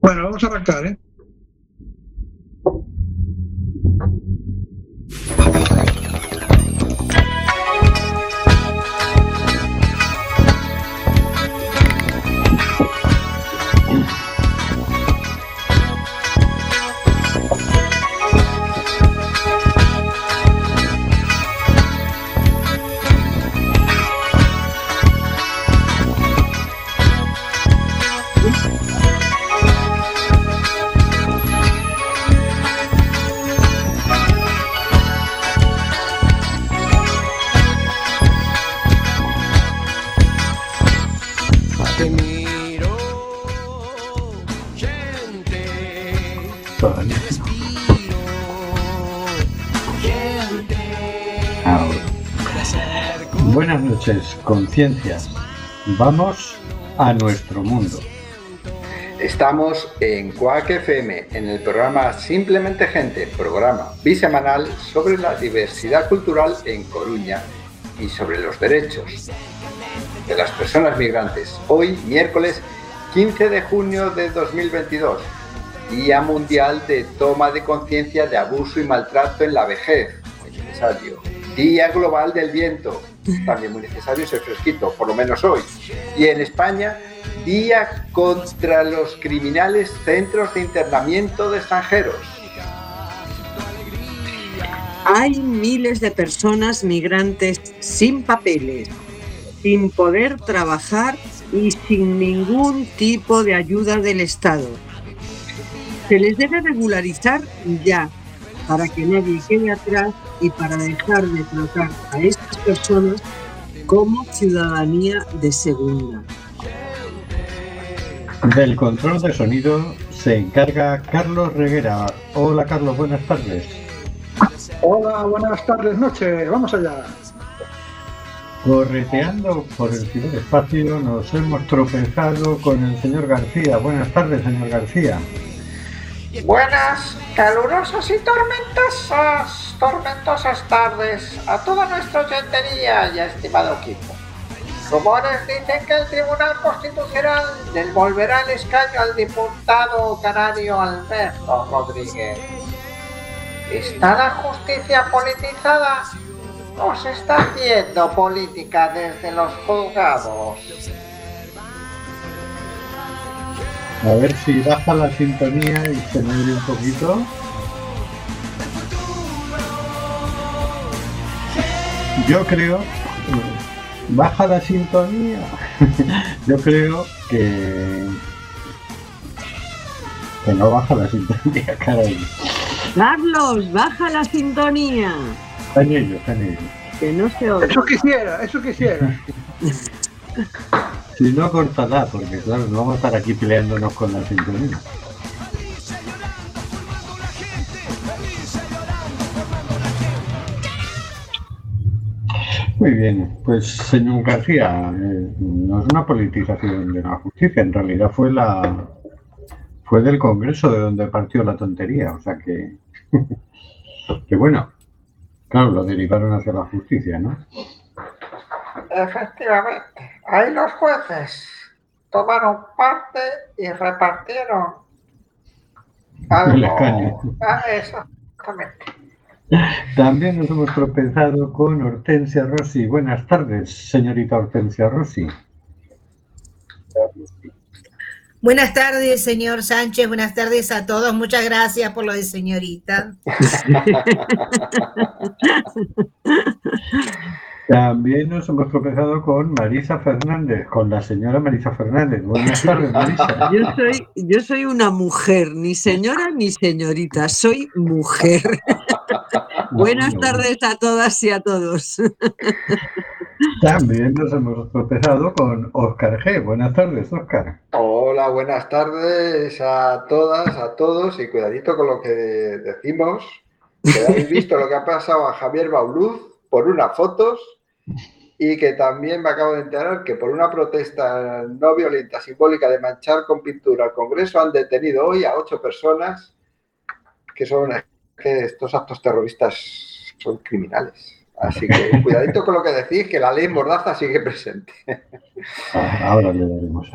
Bueno, vamos a arrancar, ¿eh? Noches, conciencias. Vamos a nuestro mundo. Estamos en Quack FM, en el programa Simplemente Gente, programa bisemanal sobre la diversidad cultural en Coruña y sobre los derechos de las personas migrantes. Hoy, miércoles 15 de junio de 2022, Día Mundial de Toma de Conciencia de Abuso y Maltrato en la Vejez. Día Global del Viento, también muy necesario ese fresquito, por lo menos hoy. Y en España, Día contra los criminales centros de internamiento de extranjeros. Hay miles de personas migrantes sin papeles, sin poder trabajar y sin ningún tipo de ayuda del Estado. Se les debe regularizar ya para que nadie quede atrás y para dejar de tratar a estas personas como ciudadanía de segunda. Del control de sonido se encarga Carlos Reguera. Hola Carlos, buenas tardes. Hola, buenas tardes, noches. Vamos allá. Correteando por el ciberespacio nos hemos tropezado con el señor García. Buenas tardes, señor García. Buenas, calurosas y tormentosas, tormentosas tardes a toda nuestra oyentería y estimado equipo. Rumores dicen que el Tribunal Constitucional devolverá el escaño al diputado canario Alberto Rodríguez. ¿Está la justicia politizada? ¿O se está haciendo política desde los juzgados? A ver si baja la sintonía y se me abre un poquito. Yo creo. Baja la sintonía. Yo creo que. Que no baja la sintonía, caray. Carlos, baja la sintonía, Está en ello, está en ello. que no se oye. Eso quisiera, eso quisiera. Si no, cortala, porque claro, no vamos a estar aquí peleándonos con la sintonía. Muy bien, pues señor García, eh, no es una politización de la justicia, en realidad fue la fue del Congreso de donde partió la tontería, o sea que que bueno, claro, lo derivaron hacia la justicia, ¿no? Efectivamente, ahí los jueces tomaron parte y repartieron escaño. Ah, exactamente. También nos hemos tropezado con Hortensia Rossi. Buenas tardes, señorita Hortensia Rossi. Buenas tardes, señor Sánchez. Buenas tardes a todos. Muchas gracias por lo de señorita. También nos hemos tropezado con Marisa Fernández, con la señora Marisa Fernández. Buenas tardes, Marisa. Yo soy, yo soy una mujer, ni señora ni señorita, soy mujer. Buenas tardes a todas y a todos. También nos hemos tropezado con Oscar G. Buenas tardes, Oscar. Hola, buenas tardes a todas, a todos y cuidadito con lo que decimos. Que habéis visto lo que ha pasado a Javier Bauluz por unas fotos y que también me acabo de enterar que por una protesta no violenta simbólica de manchar con pintura al Congreso han detenido hoy a ocho personas que son que estos actos terroristas son criminales. Así que cuidadito con lo que decís, que la ley Mordaza sigue presente. Ah, Ahora le daremos.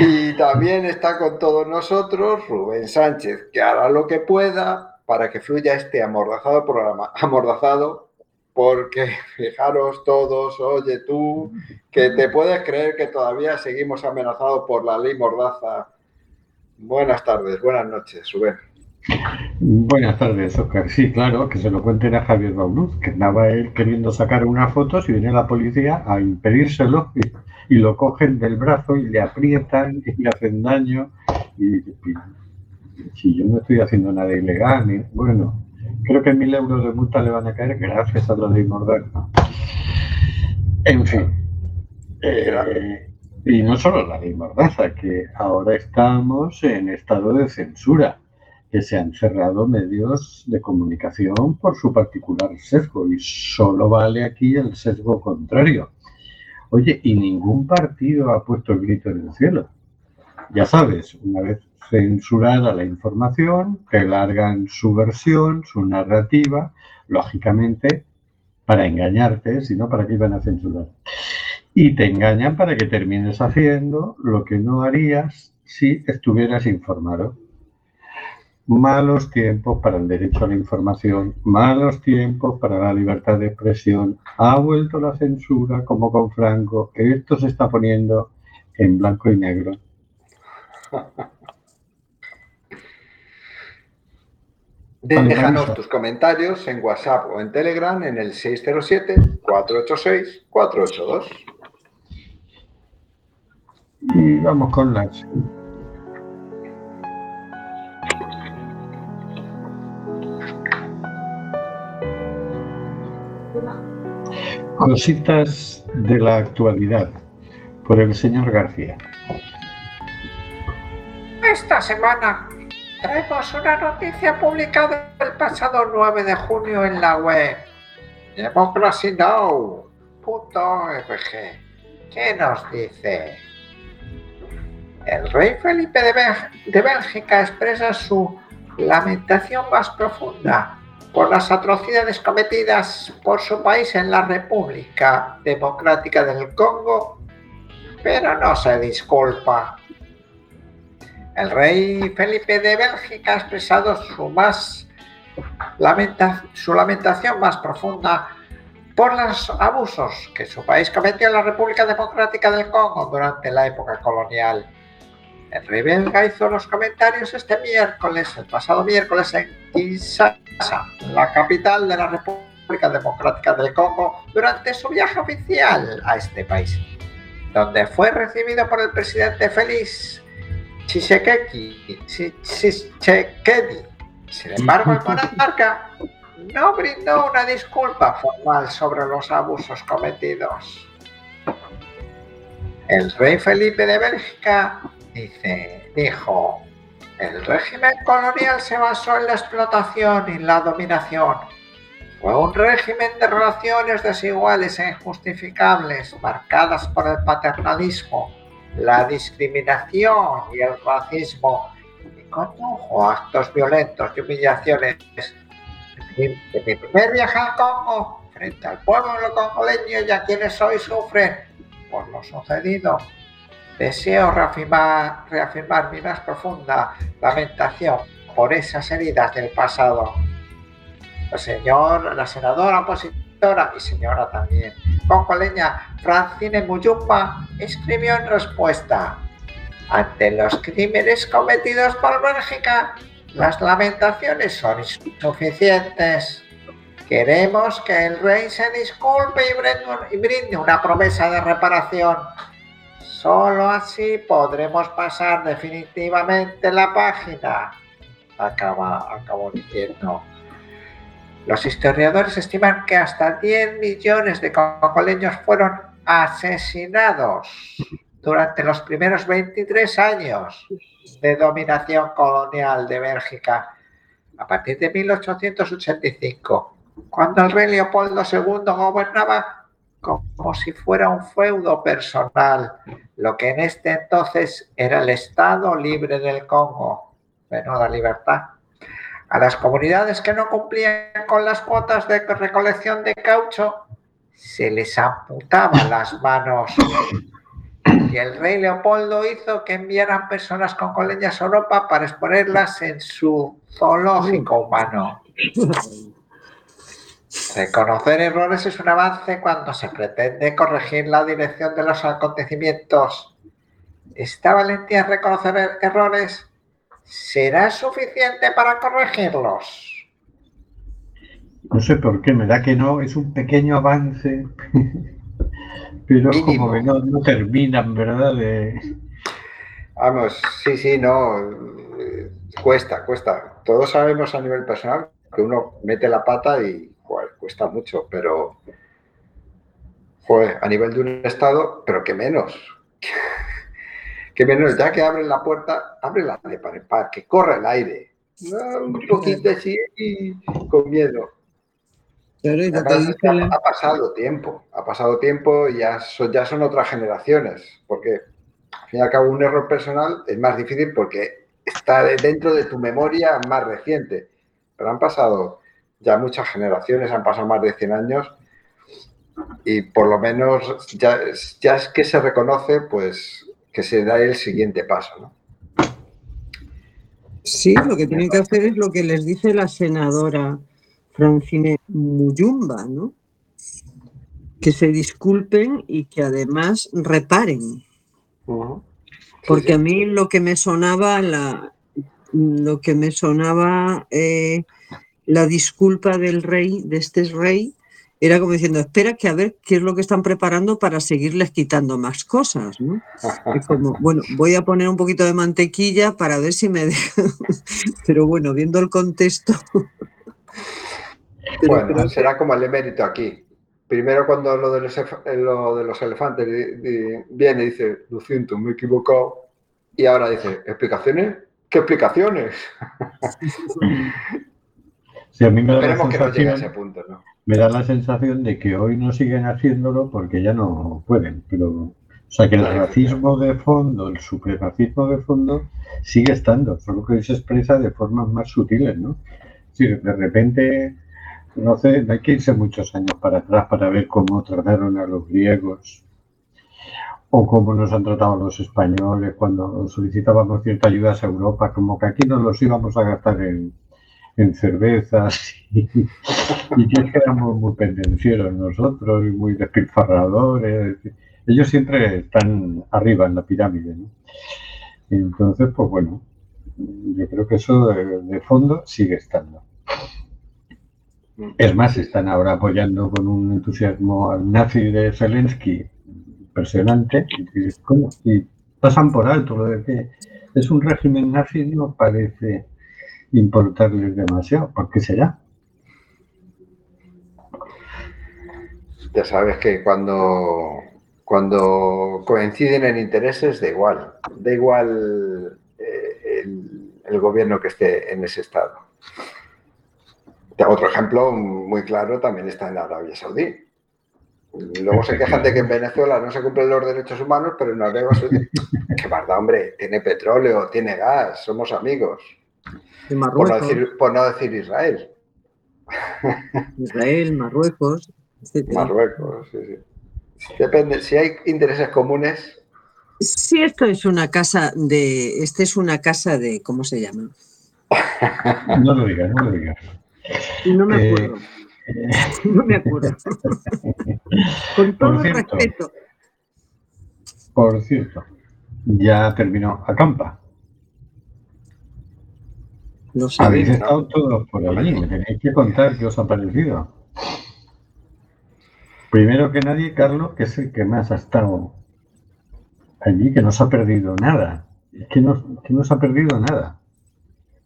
Y también está con todos nosotros Rubén Sánchez, que hará lo que pueda para que fluya este amordazado programa. Amordazado, porque fijaros todos, oye tú, que te puedes creer que todavía seguimos amenazados por la ley Mordaza. Buenas tardes, buenas noches, Rubén. Buenas tardes, Oscar. Sí, claro, que se lo cuenten a Javier Bauluz, que andaba él queriendo sacar unas fotos y viene la policía a impedírselo y, y lo cogen del brazo y le aprietan y le hacen daño. Y, y- si yo no estoy haciendo nada ilegal, ni- bueno, creo que mil euros de multa le van a caer gracias a la ley Mordaza. En fin. eh, y no solo la ley Mordaza, que ahora estamos en estado de censura que se han cerrado medios de comunicación por su particular sesgo y solo vale aquí el sesgo contrario. Oye, y ningún partido ha puesto el grito en el cielo. Ya sabes, una vez censurada la información, te largan su versión, su narrativa, lógicamente para engañarte, si no, ¿para qué iban a censurar? Y te engañan para que termines haciendo lo que no harías si estuvieras informado. Malos tiempos para el derecho a la información, malos tiempos para la libertad de expresión. Ha vuelto la censura como con Franco. Esto se está poniendo en blanco y negro. Déjanos tus comentarios en WhatsApp o en Telegram en el 607-486-482. Y vamos con las cositas de la actualidad por el señor García. Esta semana traemos una noticia publicada el pasado 9 de junio en la web democracynow.org. ¿Qué nos dice? El rey Felipe de, de Bélgica expresa su lamentación más profunda por las atrocidades cometidas por su país en la República Democrática del Congo, pero no se disculpa. El rey Felipe de Bélgica ha expresado su, más lamenta- su lamentación más profunda por los abusos que su país cometió en la República Democrática del Congo durante la época colonial. El rey belga hizo los comentarios este miércoles, el pasado miércoles, en Kinshasa, la capital de la República Democrática del Congo, durante su viaje oficial a este país, donde fue recibido por el presidente Félix Tshisekedi. Tshisekedi. Sin embargo, el monarca no brindó una disculpa formal sobre los abusos cometidos. El rey Felipe de Bélgica dice, dijo, el régimen colonial se basó en la explotación y la dominación. Fue un régimen de relaciones desiguales e injustificables, marcadas por el paternalismo, la discriminación y el racismo, y condujo a actos violentos y humillaciones. En mi primer viaje al Congo, frente al pueblo congoleño y a quienes hoy sufren por lo sucedido, deseo reafirmar, reafirmar mi más profunda lamentación por esas heridas del pasado. La señora, la senadora opositora y señora también, congoleña Francine Muyumba, escribió en respuesta, ante los crímenes cometidos por Bélgica, las lamentaciones son insuficientes. Queremos que el rey se disculpe y brinde una promesa de reparación. Solo así podremos pasar definitivamente la página. Acaba, acabó diciendo. Los historiadores estiman que hasta 10 millones de congoleños fueron asesinados durante los primeros 23 años de dominación colonial de Bélgica a partir de 1885, cuando el rey Leopoldo II gobernaba como si fuera un feudo personal, lo que en este entonces era el Estado libre del Congo. Menuda libertad. A las comunidades que no cumplían con las cuotas de recolección de caucho se les amputaban las manos. Y el rey Leopoldo hizo que enviaran personas con coleñas a Europa para exponerlas en su zoológico humano. Reconocer errores es un avance cuando se pretende corregir la dirección de los acontecimientos. ¿Esta valentía en reconocer er- errores será suficiente para corregirlos? No sé por qué, me da que no, es un pequeño avance, pero es como Mínimo. que no, no terminan, ¿verdad? De... Vamos, sí, sí, no. Cuesta, cuesta. Todos sabemos a nivel personal que uno mete la pata y joder, cuesta mucho, pero joder, a nivel de un estado, pero que menos. Que menos, ya que abren la puerta, ábrela de par en par, que corra el aire. No, un poquito así y con miedo. Claro, y Además, ha, la- ha pasado tiempo, ha pasado tiempo y ya son, ya son otras generaciones, porque al fin y al cabo un error personal es más difícil porque está de- dentro de tu memoria más reciente, pero han pasado ya muchas generaciones, han pasado más de 100 años y por lo menos ya, ya es que se reconoce pues que se da el siguiente paso. ¿no? Sí, lo que tienen que hacer es lo que les dice la senadora Francine Muyumba, ¿no? Que se disculpen y que además reparen. Porque a mí lo que me sonaba la lo que me sonaba eh, la disculpa del rey, de este rey, era como diciendo, espera que a ver qué es lo que están preparando para seguirles quitando más cosas, ¿no? Es como, bueno, voy a poner un poquito de mantequilla para ver si me dejan. Pero bueno, viendo el contexto. Pero Bueno, que- será como el emérito aquí. Primero cuando lo de los, eh, lo de los elefantes viene y dice, lo siento, me he equivocado. Y ahora dice, ¿explicaciones? ¿Qué explicaciones? Sí, a mí me da, la Esperemos que no llegue a ese punto, ¿no? Me da la sensación de que hoy no siguen haciéndolo porque ya no pueden, pero o sea que el racismo de fondo, el supremacismo de fondo sigue estando, solo que hoy se expresa de formas más sutiles, ¿no? Sí, de repente, no sé, no hay que irse muchos años para atrás para ver cómo trataron a los griegos o cómo nos han tratado los españoles cuando solicitábamos cierta ayuda a Europa, como que aquí nos los íbamos a gastar en, en cervezas y, éramos muy pendencieros nosotros y muy despilfarradores. Ellos siempre están arriba en la pirámide, entonces, pues bueno, yo creo que eso de, fondo sigue estando. Es más, están ahora apoyando con un entusiasmo al nazi de Zelensky impresionante. Y, y pasan por alto lo de que es un régimen nazi, no parece importarles demasiado. ¿Por qué será? Ya sabes que cuando, cuando coinciden en intereses, da igual. Da igual eh, el, el gobierno que esté en ese estado. Otro ejemplo muy claro también está en Arabia Saudí. Luego se quejan de que en Venezuela no se cumplen los derechos humanos, pero en Arabia Saudí, qué barda, hombre, tiene petróleo, tiene gas, somos amigos. De Por no decir, por no decir Israel, Israel, Marruecos, etcétera. Marruecos. sí, sí. Depende, si hay intereses comunes, Sí, esto es una casa de, este es una casa de, ¿cómo se llama? No lo digas, no lo digas. No me Eh, acuerdo. No me acuerdo. Con todo el cierto. respeto. Por cierto, ya terminó Acampa. Lo Habéis estado todos por allí, me tenéis que contar qué os ha parecido. Primero que nadie, Carlos, que es el que más ha estado allí, que no se ha perdido nada. Es que no, que no se ha perdido nada.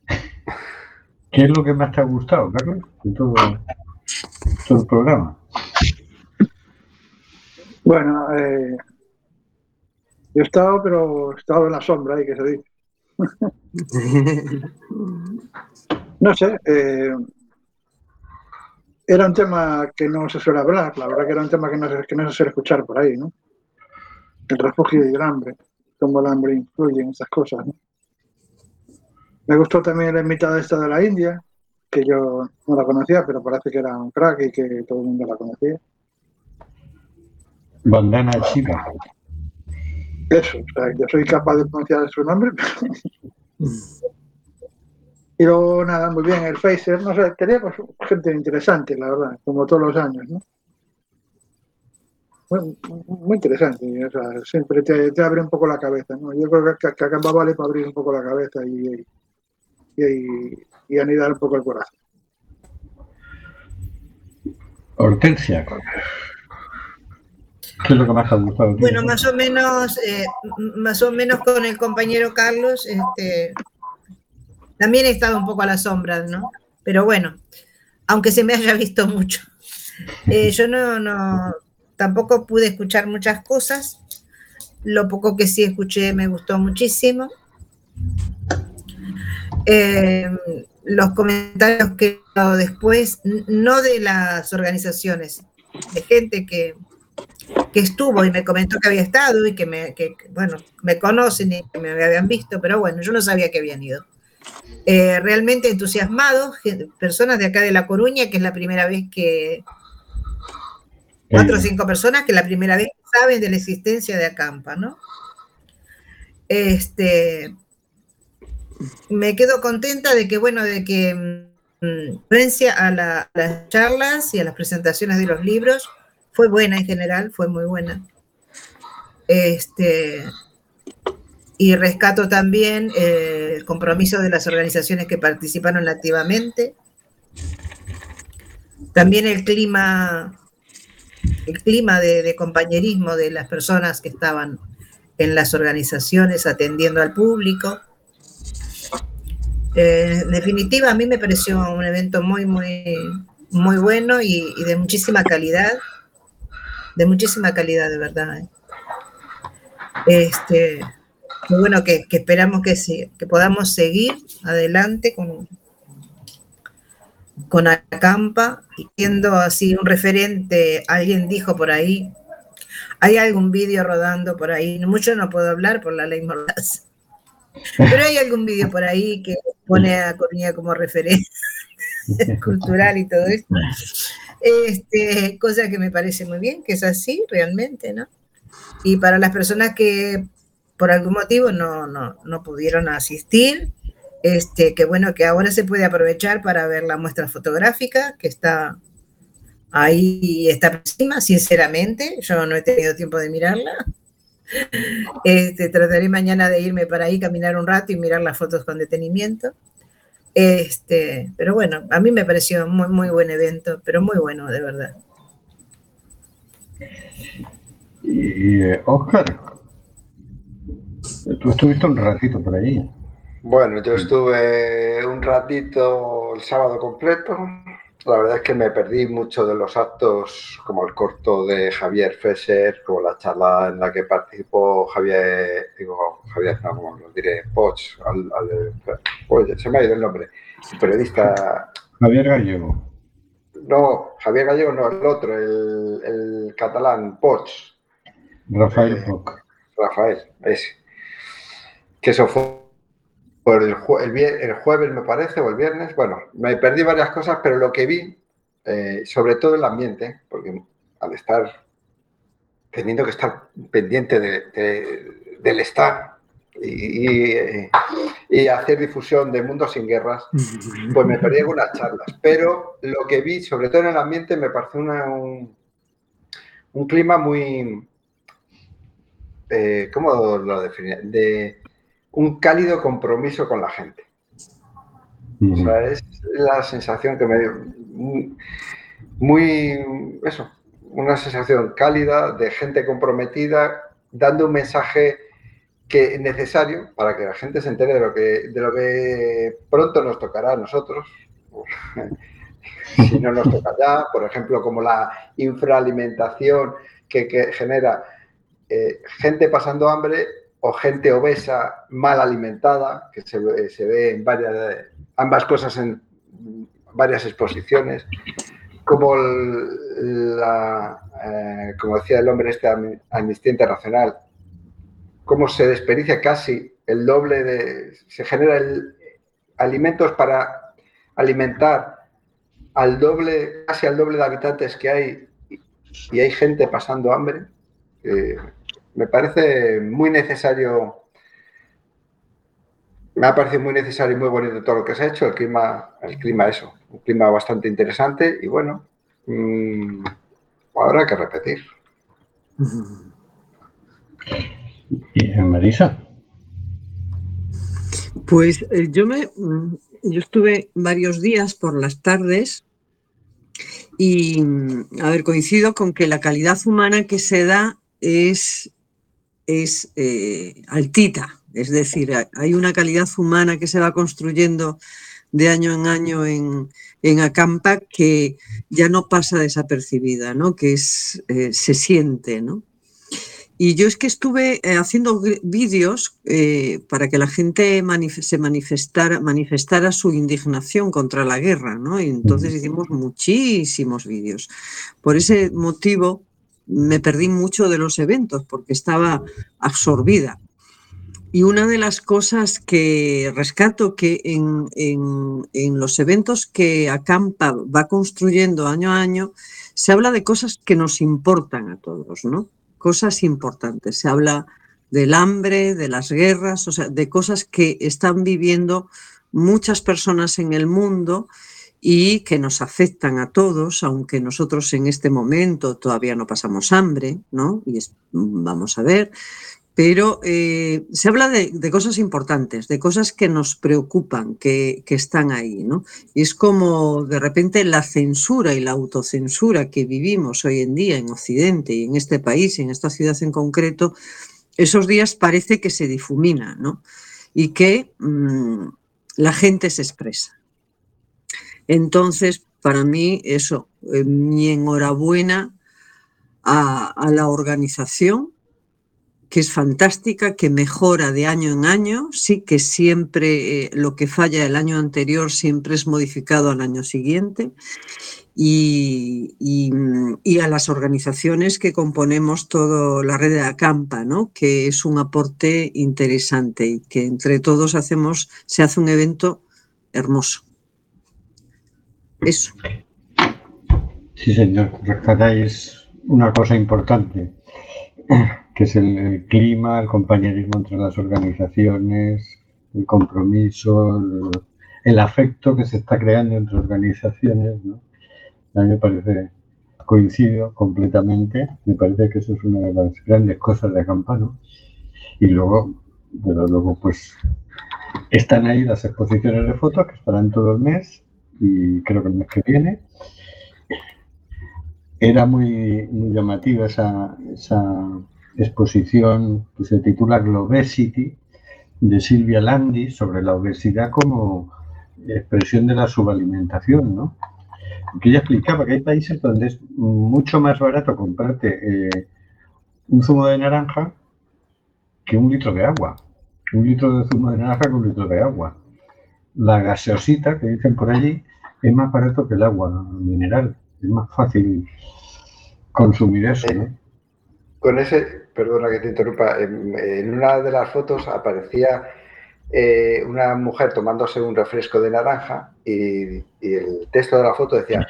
¿Qué es lo que más te ha gustado, Carlos, de todo, todo el programa? Bueno, eh, yo he estado, pero he estado en la sombra, hay que se dice. No sé, eh, era un tema que no se suele hablar, la verdad que era un tema que no se, que no se suele escuchar por ahí, ¿no? El refugio y el hambre, cómo el hambre influye en esas cosas, ¿no? Me gustó también la invitada esta de la India, que yo no la conocía, pero parece que era un crack y que todo el mundo la conocía. Bandana Shiva. Eso, o sea, yo soy capaz de pronunciar su nombre, pero... Y luego, nada, muy bien, el Phaser, no sé, teníamos gente interesante, la verdad, como todos los años, ¿no? Muy, muy interesante, o sea, siempre te, te abre un poco la cabeza, ¿no? Yo creo que, que acá vale para abrir un poco la cabeza y, y, y, y anidar un poco el corazón. Hortensia. ¿Qué es lo que más te ha gustado? Bueno, más o menos, eh, más o menos con el compañero Carlos, este, también he estado un poco a la sombra, ¿no? Pero bueno, aunque se me haya visto mucho. Eh, yo no, no, tampoco pude escuchar muchas cosas. Lo poco que sí escuché me gustó muchísimo. Eh, los comentarios que he dado después, no de las organizaciones, de gente que, que estuvo y me comentó que había estado y que me, que, bueno, me conocen y que me habían visto, pero bueno, yo no sabía que habían ido. Eh, realmente entusiasmados, personas de acá de La Coruña, que es la primera vez que, cuatro o cinco personas que la primera vez saben de la existencia de Acampa, ¿no? Este, me quedo contenta de que, bueno, de que mm, referencia a, la- a las charlas y a las presentaciones de los libros fue buena en general, fue muy buena. Este, y rescato también eh, el compromiso de las organizaciones que participaron activamente. También el clima, el clima de, compañerismo de las personas que estaban en las organizaciones atendiendo al público. Eh, en definitiva, a mí me pareció un evento muy, muy, muy bueno y, y de muchísima calidad, de muchísima calidad, de verdad. ¿eh? Este, bueno que, esperamos que, podamos seguir adelante con, con Acampa siendo así un referente, alguien dijo por ahí, hay algún vídeo rodando por ahí, mucho no puedo hablar por la ley Mordaza, pero hay algún vídeo por ahí que pone a Coruña como referencia cultural y todo esto. Este, cosa que me parece muy bien, que es así realmente, ¿no? Y para las personas que por algún motivo no, no, no pudieron asistir, este, que bueno, que ahora se puede aprovechar para ver la muestra fotográfica que está ahí, está encima, sinceramente, yo no he tenido tiempo de mirarla. Este, trataré mañana de irme para ahí, caminar un rato y mirar las fotos con detenimiento. Este, pero bueno, a mí me pareció muy, muy buen evento, pero muy bueno, de verdad. Y eh, Oscar, tú estuviste un ratito por ahí. Bueno, yo estuve un ratito el sábado completo. La verdad es que me perdí mucho de los actos, como el corto de Javier Fesser, como la charla en la que participó Javier, digo, Javier, no, como lo diré, Poch, al, al- oye, se me ha ido el nombre, el periodista, Javier Gallego. no, Javier Gallego, no, el otro, el, el catalán, Poch, Rafael Eh, Poc. Rafael, ese. Que eso fue por el, el, el jueves, me parece, o el viernes. Bueno, me perdí varias cosas, pero lo que vi, eh, sobre todo el ambiente, porque al estar teniendo que estar pendiente de- de- del estar y, y, y hacer difusión de Mundo sin Guerras, pues me perdí algunas charlas. Pero lo que vi, sobre todo en el ambiente, me pareció una- un, un clima muy, eh, ¿cómo lo definiría? De un cálido compromiso con la gente. O sea, es la sensación que me dio. Muy- Muy, eso, una sensación cálida de gente comprometida, dando un mensaje que es necesario para que la gente se entere de lo que, de lo que pronto nos tocará a nosotros. si no nos toca ya, por ejemplo, como la infraalimentación que, que genera eh, gente pasando hambre o gente obesa mal alimentada, que se, ve- se ve en varias, ambas cosas en varias exposiciones, como, eh, como decía el hombre este Amnistía Internacional, cómo se desperdicia casi el doble de, se genera alimentos para alimentar al doble, casi al doble de habitantes que hay y hay gente pasando hambre, eh, me parece muy necesario. Me ha parecido muy necesario y muy bonito todo lo que se ha hecho. El clima, el clima eso, un clima bastante interesante y bueno, mm, habrá que repetir. Y eh, Marisa, Pues eh, yo me mm, yo estuve varios días por las tardes y mm, a ver, coincido con que la calidad humana que se da es, es eh, altita. Es decir, hay- una calidad humana que se va construyendo de año en año en, en Acampa que ya no pasa desapercibida, ¿no? Que es, eh, se siente, ¿no? Y yo es que estuve eh, haciendo vídeos eh, para que la gente manif- se manifestara, manifestara su indignación contra la guerra, ¿no? Y entonces hicimos muchísimos vídeos. Por ese motivo me perdí mucho de los eventos porque estaba absorbida. Y una de las cosas que rescato que en, en- en los eventos que Acampa va construyendo año a año, se habla de cosas que nos importan a todos, ¿no? Cosas importantes. Se habla del hambre, de las guerras, o sea, de cosas que están viviendo muchas personas en el mundo y que nos afectan a todos, aunque nosotros en este momento todavía no pasamos hambre, ¿no? Y vamos a ver, pero eh, se habla de, cosas importantes, de cosas que nos preocupan, que, que están ahí, ¿no? Y es como de repente la censura y la autocensura que vivimos hoy en día en Occidente y en este país, y en esta ciudad en concreto, esos días parece que se difumina, ¿no? Y que mm, la gente se expresa. Entonces, para mí, eso, eh, mi enhorabuena a, la organización, que es fantástica, que mejora de año en año, sí que siempre eh, lo que falla el año anterior siempre es modificado al año siguiente, y, y a las organizaciones que componemos toda la red de Acampa, ¿no? que es un aporte interesante y que entre todos hacemos, se hace un evento hermoso. Eso. sí señor, rescatáis una cosa importante, que es el, clima, el compañerismo entre las organizaciones, el compromiso, el, el afecto que se está creando entre organizaciones, ¿no? A mí me parece, coincido completamente, me parece que eso es una de las grandes cosas de Campano. Y luego, pero luego pues están ahí las exposiciones de fotos que estarán todo el mes y creo que el mes que viene. Era muy, muy llamativa esa, esa exposición que se titula Globesity de Silvia Landi sobre la obesidad como expresión de la subalimentación, ¿no? que ella explicaba que hay países donde es mucho más barato comprarte eh, un zumo de naranja que un litro de agua. Un litro de zumo de naranja que un litro de agua. La gaseosita que dicen por allí es más barato que el agua mineral. Es más fácil consumir eso. ¿no? Con ese, perdona que te interrumpa, en, en una de las fotos aparecía eh, una mujer tomándose un refresco de naranja y, y, el texto de la foto decía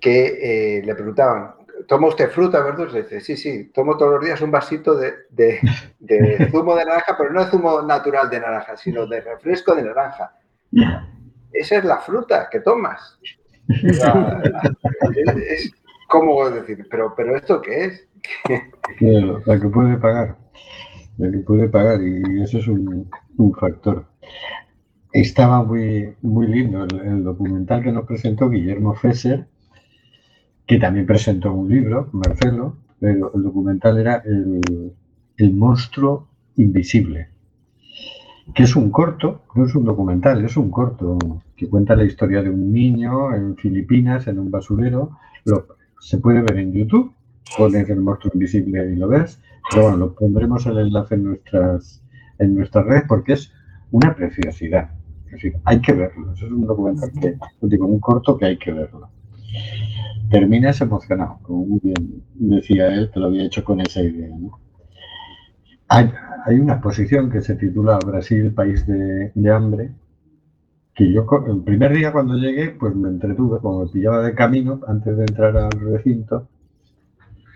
que eh, le preguntaban, ¿toma usted fruta, verduras? Y dice, sí, sí, tomo todos los días un vasito de, de, de, zumo de naranja, pero no de zumo natural de naranja, sino de refresco de naranja. Esa es la fruta que tomas. La, es, es, como decir, pero, pero ¿esto qué es? Claro, la que puede pagar, la que puede pagar, y eso es un, un factor. Estaba muy, muy lindo el, el, documental que nos presentó Guillermo Fesser, que también presentó un libro, Marcelo, pero el documental era el, el monstruo invisible, que es un corto, no es un documental, es un corto que cuenta la historia de un niño en Filipinas, en un basurero, lo, se puede ver en YouTube, pones el monstruo invisible y lo ves, pero bueno, lo pondremos el enlace en nuestras, en nuestras redes porque es una preciosidad. Es decir, hay que verlo. Eso es un documental que, digo, un corto que hay que verlo. Terminas emocionado, como muy bien decía él, que lo había hecho con esa idea. ¿no? Hay, hay, una exposición que se titula Brasil, país de, hambre, que yo el primer día cuando llegué, pues me entretuve, como me pillaba de camino antes de entrar al recinto,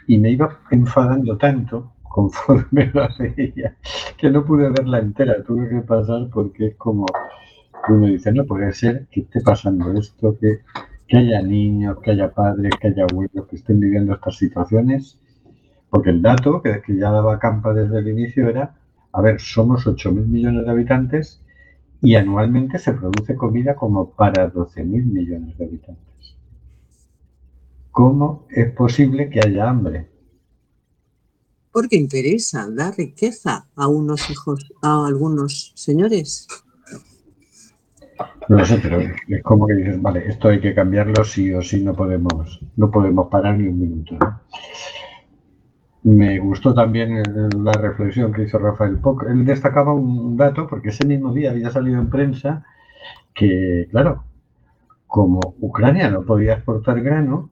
y me iba enfadando tanto conforme la veía, que no pude verla entera, tuve que pasar porque es como, uno dice, no puede ser que esté pasando esto, que, que haya niños, que haya padres, que haya abuelos que estén viviendo estas situaciones, porque el dato que, que ya daba Campa desde el inicio era, a ver, somos 8.000 millones de habitantes y anualmente se produce comida como para 12.000 millones de habitantes. ¿Cómo es posible que haya hambre? Porque interesa dar riqueza a unos hijos, a algunos señores. No sé, pero es como que dices, vale, esto hay que cambiarlo sí o sí, no podemos, no podemos parar ni un minuto. ¿no? Me gustó también el- la reflexión que hizo Rafael Poc. Él destacaba un dato, porque ese mismo día había salido en prensa, que, claro, como Ucrania no podía exportar grano,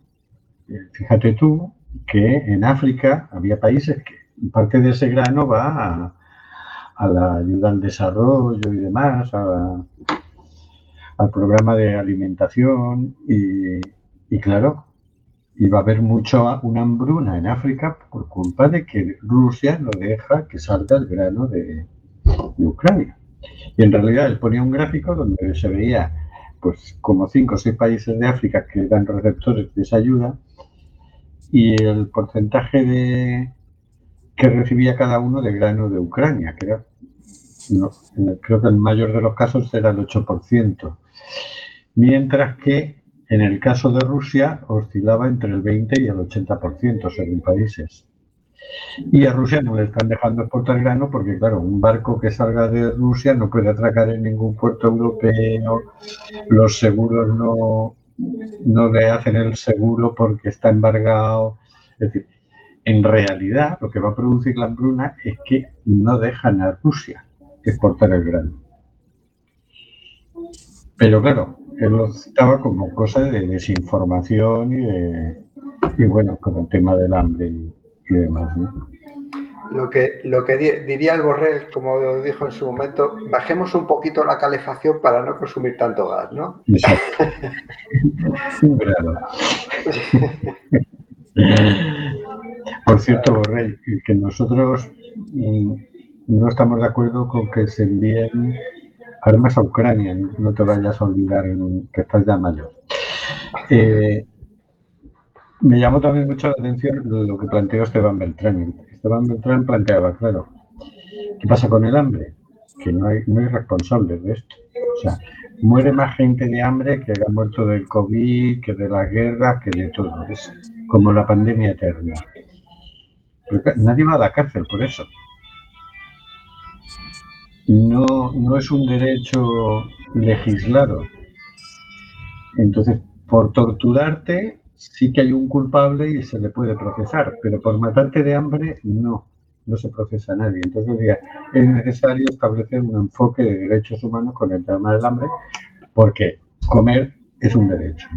eh, fíjate tú que en África había países que parte de ese grano va a, la ayuda al desarrollo y demás, a- al programa de alimentación y claro, iba a haber mucho una hambruna en África por culpa de que Rusia no deja que salga el grano de, de Ucrania. Y en realidad él ponía un gráfico donde se veía pues como cinco o seis países de África que eran receptores de esa ayuda y el porcentaje de que recibía cada uno de grano de Ucrania, que era, creo que el mayor de los casos era el 8%, mientras que en el caso de Rusia oscilaba entre el 20 y el 80% según países. Y a Rusia no le están dejando exportar grano porque, claro, un barco que salga de Rusia no puede atracar en ningún puerto europeo, los seguros no, no le hacen el seguro porque está embargado. Es decir, en realidad lo que va a producir la hambruna es que no dejan a Rusia exportar el grano. Pero claro, él lo citaba como cosa de desinformación y de, y bueno, con el tema del hambre y, y demás, ¿no? Lo que, lo que di- diría el Borrell, como dijo en su momento, bajemos un poquito la calefacción para no consumir tanto gas, ¿no? Exacto. Por cierto, Borrell, que nosotros mm, no estamos de acuerdo con que se envíen armas a Ucrania, no te vayas a olvidar que estás ya mayor. Eh, me llamó también mucho la atención lo que planteó Esteban Beltrán. Esteban Beltrán planteaba, claro, ¿qué pasa con el hambre? Que no hay, no hay responsables de esto. O sea, muere más gente de hambre que ha muerto del COVID, que de la guerra, que de todo. Es como la pandemia eterna. Nadie va a la cárcel por eso. No, no es un derecho legislado. Entonces, por torturarte sí que hay un culpable y se le puede procesar, pero por matarte de hambre no, no se procesa a nadie. Entonces, decía, es necesario establecer un enfoque de derechos humanos con el tema del hambre, porque comer es un derecho.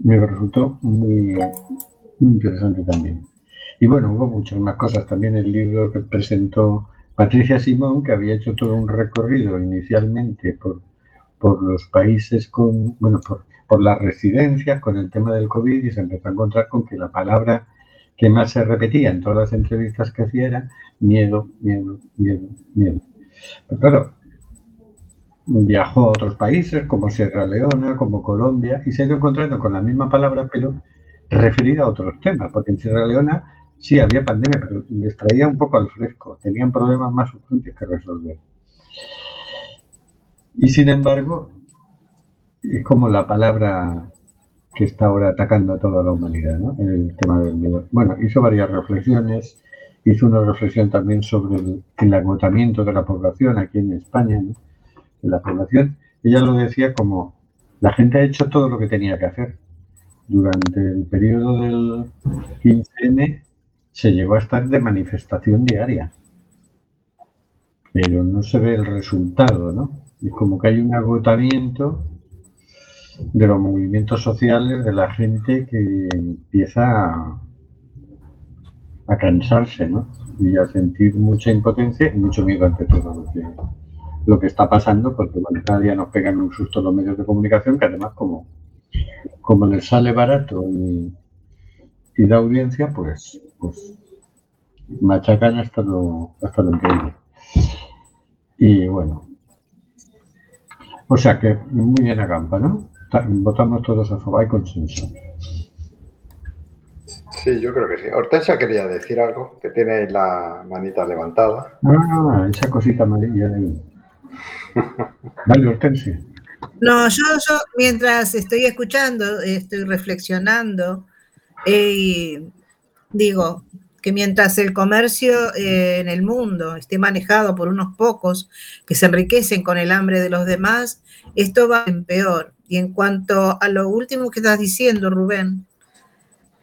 Me resultó muy, muy interesante también. Y bueno, hubo muchas más cosas. También el libro que presentó Patricia Simón, que había hecho todo un recorrido inicialmente por, por los países con, bueno, por, por las residencias con el tema del COVID y se empezó a encontrar con que la palabra que más se repetía en todas las entrevistas que hacía era miedo, miedo, miedo, miedo. Pero claro, viajó a otros países como Sierra Leona, como Colombia, y se ha ido encontrando con la misma palabra, pero referida a otros temas, porque en Sierra Leona sí había pandemia, pero les traía un poco al fresco, tenían problemas más urgentes que resolver. Y sin embargo, es como la palabra que está ahora atacando a toda la humanidad, ¿no? El tema del miedo. Bueno, hizo varias reflexiones, hizo una reflexión también sobre el, agotamiento de la población aquí en España, ¿no? En la población, ella lo decía como la gente ha hecho todo lo que tenía que hacer. Durante el periodo del 15N se llegó a estar de manifestación diaria, pero no se ve el resultado, ¿no? Es como que hay un agotamiento de los movimientos sociales, de la gente que empieza a, a cansarse, ¿no? Y a sentir mucha impotencia y mucho miedo ante todo lo que, lo que está pasando, porque bueno, cada día nos pegan un susto los medios de comunicación, que además como, como les sale barato y, y da audiencia, pues, pues machacan hasta lo, hasta lo increíble. Y bueno, o sea que muy bien a campa, ¿no? Ta- Votamos todos a favor, hay consenso. Sí, yo creo que sí. Hortensia quería decir algo, que tiene la manita levantada. Ah, esa cosita amarilla de ahí. Vale, Hortensia. No, yo, yo mientras estoy escuchando, estoy reflexionando, eh, y digo que mientras el comercio eh, en el mundo esté manejado por unos pocos que se enriquecen con el hambre de los demás, esto va en peor. Y en cuanto a lo último que estás diciendo, Rubén,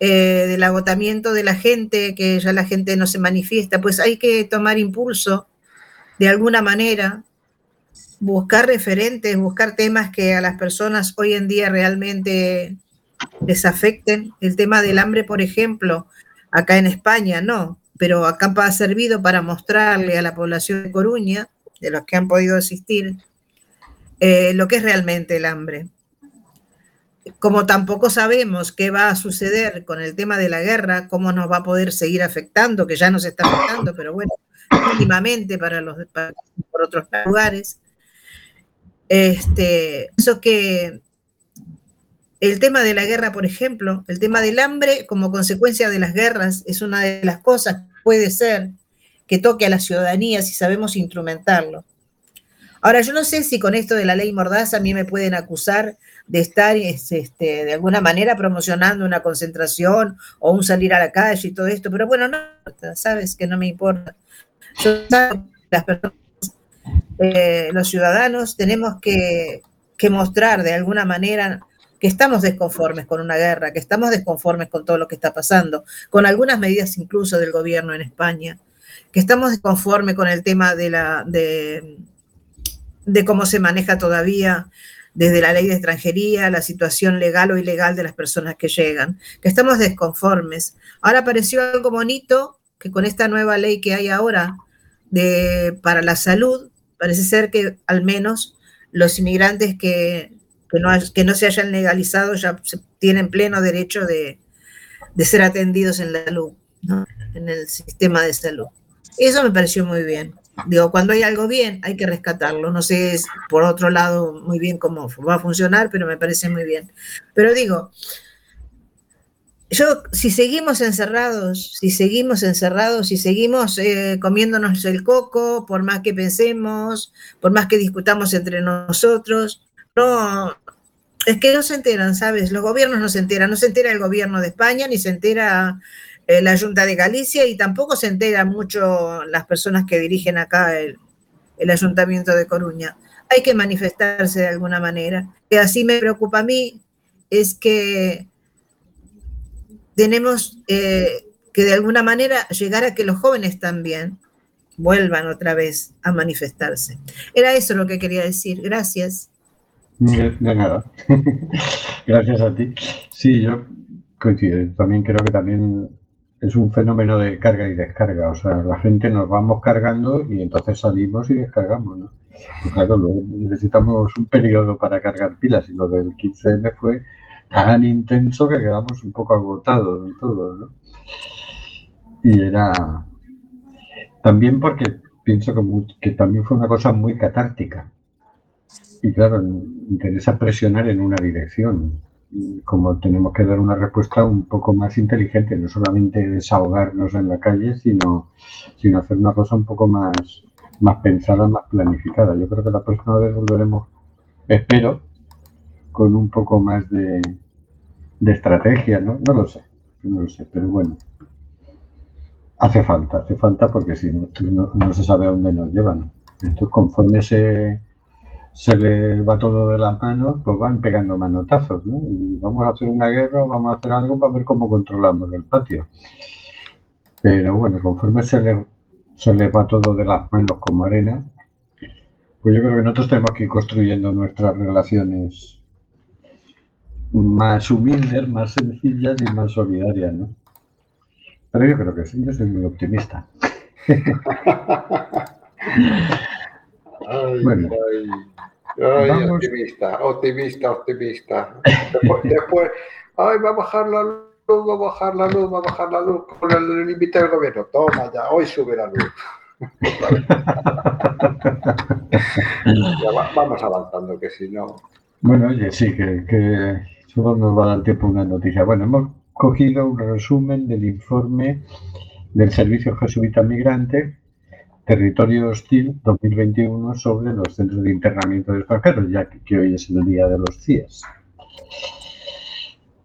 eh, del agotamiento de la gente, que ya la gente no se manifiesta, pues hay que tomar impulso de alguna manera buscar referentes, buscar temas que a las personas hoy en día realmente les afecten. El tema del hambre, por ejemplo, acá en España no, pero acá ha servido para mostrarle a la población de Coruña, de los que han podido asistir, eh, lo que es realmente el hambre. Como tampoco sabemos qué va a suceder con el tema de la guerra, cómo nos va a poder seguir afectando, que ya nos está afectando, pero bueno, mínimamente para los para- por otros lugares. Este, que el tema de la guerra, por ejemplo, el tema del hambre como consecuencia de las guerras es una de las cosas que puede ser que toque a la ciudadanía si sabemos instrumentarlo. Ahora, yo no sé si con esto de la ley Mordaza a mí me pueden acusar de estar es, este, de alguna manera promocionando una concentración o un salir a la calle y todo esto, pero bueno, no, sabes que no me importa. Yo las personas, eh, los ciudadanos tenemos que, que mostrar de alguna manera que estamos desconformes con una guerra, que estamos desconformes con todo lo que está pasando, con algunas medidas incluso del gobierno en España, que estamos desconformes con el tema de, la, de, cómo se maneja todavía desde la ley de extranjería, la situación legal o ilegal de las personas que llegan, que estamos desconformes. Ahora apareció algo bonito, que con esta nueva ley que hay ahora de, para la salud, parece ser que al menos los inmigrantes que, que, no, que no se hayan legalizado ya tienen pleno derecho de, de ser atendidos en la ¿no? en el sistema de salud. Eso me pareció muy bien. Digo, cuando hay algo bien, hay que rescatarlo. No sé, por otro lado, muy bien cómo va a funcionar, pero me parece muy bien. Pero digo, yo, si seguimos encerrados, si seguimos encerrados, si seguimos eh, comiéndonos el coco, por más que pensemos, por más que discutamos entre nosotros, es que no se enteran, ¿sabes? Los gobiernos no se enteran, no se entera el gobierno de España, ni se entera eh, la Junta de Galicia, y tampoco se enteran mucho las personas que dirigen acá el, el Ayuntamiento de Coruña. Hay que manifestarse de alguna manera. Y así me preocupa a mí, es que tenemos eh, que de alguna manera llegar a que los jóvenes también vuelvan otra vez a manifestarse. Era eso lo que quería decir. Gracias. De, nada. Gracias a ti. Sí, yo coincido. También creo que también es un fenómeno de carga y descarga. O sea, la gente nos vamos cargando y entonces salimos y descargamos, ¿no? Claro, luego necesitamos un periodo para cargar pilas y lo del 15M fue tan intenso que quedamos un poco agotados de todo, ¿no? Y era también porque pienso que, muy, que también fue una cosa muy catártica. Y claro, interesa presionar en una dirección. Como tenemos que dar una respuesta un poco más inteligente, no solamente desahogarnos en la calle, sino, sino hacer una cosa un poco más, más pensada, más planificada. Yo creo que la próxima vez volveremos, espero, con un poco más de, de estrategia, ¿no? No lo sé, no lo sé, pero bueno. Hace falta, hace falta porque si no, no, no se sabe a dónde nos llevan. Entonces, conforme se, se le va todo de las manos, pues van pegando manotazos, ¿no? Y vamos a hacer una guerra, vamos a hacer algo para ver cómo controlamos el patio. Pero bueno, conforme se le, se le va todo de las manos como arena, pues yo creo que nosotros tenemos que ir construyendo nuestras relaciones más humildes, más sencillas y más solidarias, ¿no? Pero yo creo que sí, yo soy muy optimista. Ay, Bueno. ay, ay, Vamos. optimista, optimista, optimista. Después, después, ay, va a bajar la luz, va a bajar la luz, va a bajar la luz con el límite del gobierno. Toma ya, hoy sube la luz. Ya va- vamos avanzando, que si no. Bueno, oye, sí, que, que solo nos va a dar tiempo una noticia. Bueno, hemos cogido un resumen del informe del Servicio Jesuita Migrante, Territorio Hostil 2021 sobre los centros de internamiento de extranjeros, ya que, hoy es el día de los CIES.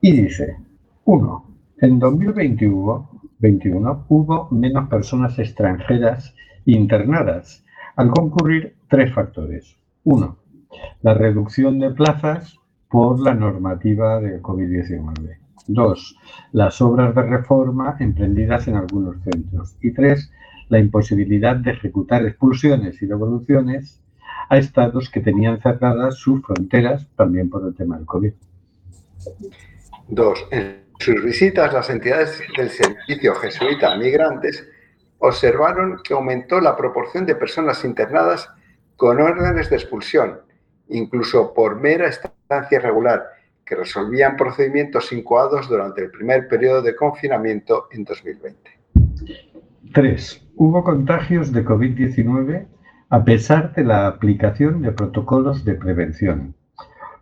Y dice, uno, en 2021 21, hubo menos personas extranjeras internadas, al concurrir tres factores. Uno, la reducción de plazas por la normativa de COVID-19. Dos, las obras de reforma emprendidas en algunos centros. Y tres, la imposibilidad de ejecutar expulsiones y devoluciones a estados que tenían cerradas sus fronteras también por el tema del COVID. Dos, en sus visitas las entidades del Servicio Jesuita a Migrantes observaron que aumentó la proporción de personas internadas con órdenes de expulsión, incluso por mera estancia irregular, que resolvían procedimientos incoados durante el primer periodo de confinamiento en 2020. 3. Hubo contagios de COVID-19 a pesar de la aplicación de protocolos de prevención.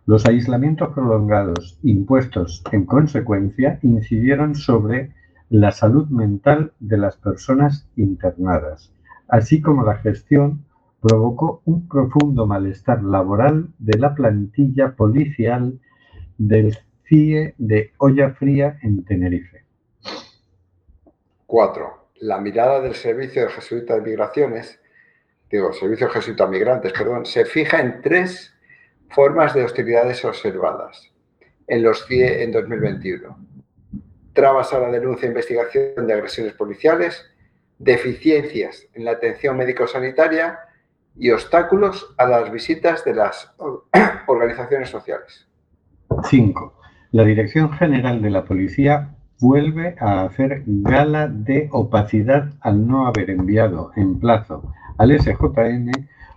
Los aislamientos prolongados impuestos en consecuencia incidieron sobre la salud mental de las personas internadas, así como la gestión provocó un profundo malestar laboral de la plantilla policial del CIE de Olla Fría en Tenerife. 4. La mirada del Servicio Jesuita de Migraciones, digo, Servicio Jesuita Migrantes, perdón, se fija en tres formas de hostilidades observadas en los CIE en 2021. Trabas a la denuncia e investigación de agresiones policiales, deficiencias en la atención médico-sanitaria y obstáculos a las visitas de las or- organizaciones sociales. 5. La Dirección General de la Policía vuelve a hacer gala de opacidad al no haber enviado en plazo al SJN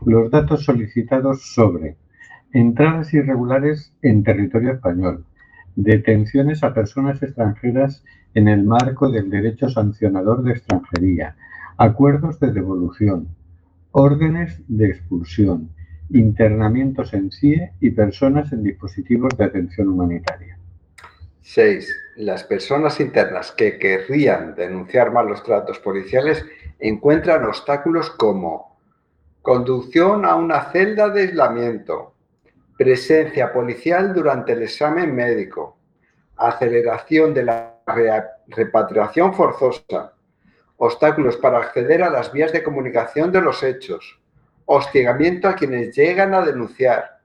los datos solicitados sobre entradas irregulares en territorio español, detenciones a personas extranjeras en el marco del derecho sancionador de extranjería, acuerdos de devolución, órdenes de expulsión, internamientos en CIE y personas en dispositivos de atención humanitaria. 6. Las personas internas que querrían denunciar malos tratos policiales encuentran obstáculos como conducción a una celda de aislamiento, presencia policial durante el examen médico, aceleración de la repatriación forzosa, obstáculos para acceder a las vías de comunicación de los hechos, hostigamiento a quienes llegan a denunciar,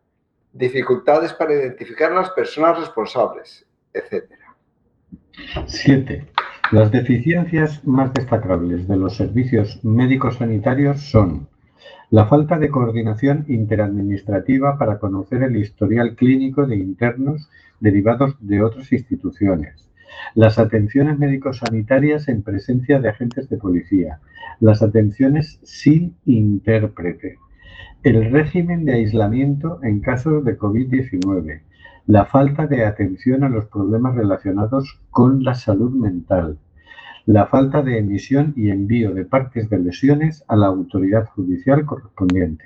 dificultades para identificar a las personas responsables, etc. 7. Las deficiencias más destacables de los servicios médicos sanitarios son la falta de coordinación interadministrativa para conocer el historial clínico de internos derivados de otras instituciones, las atenciones médico-sanitarias en presencia de agentes de policía, las atenciones sin intérprete, el régimen de aislamiento en casos de COVID-19, la falta de atención a los problemas relacionados con la salud mental, la falta de emisión y envío de partes de lesiones a la autoridad judicial correspondiente.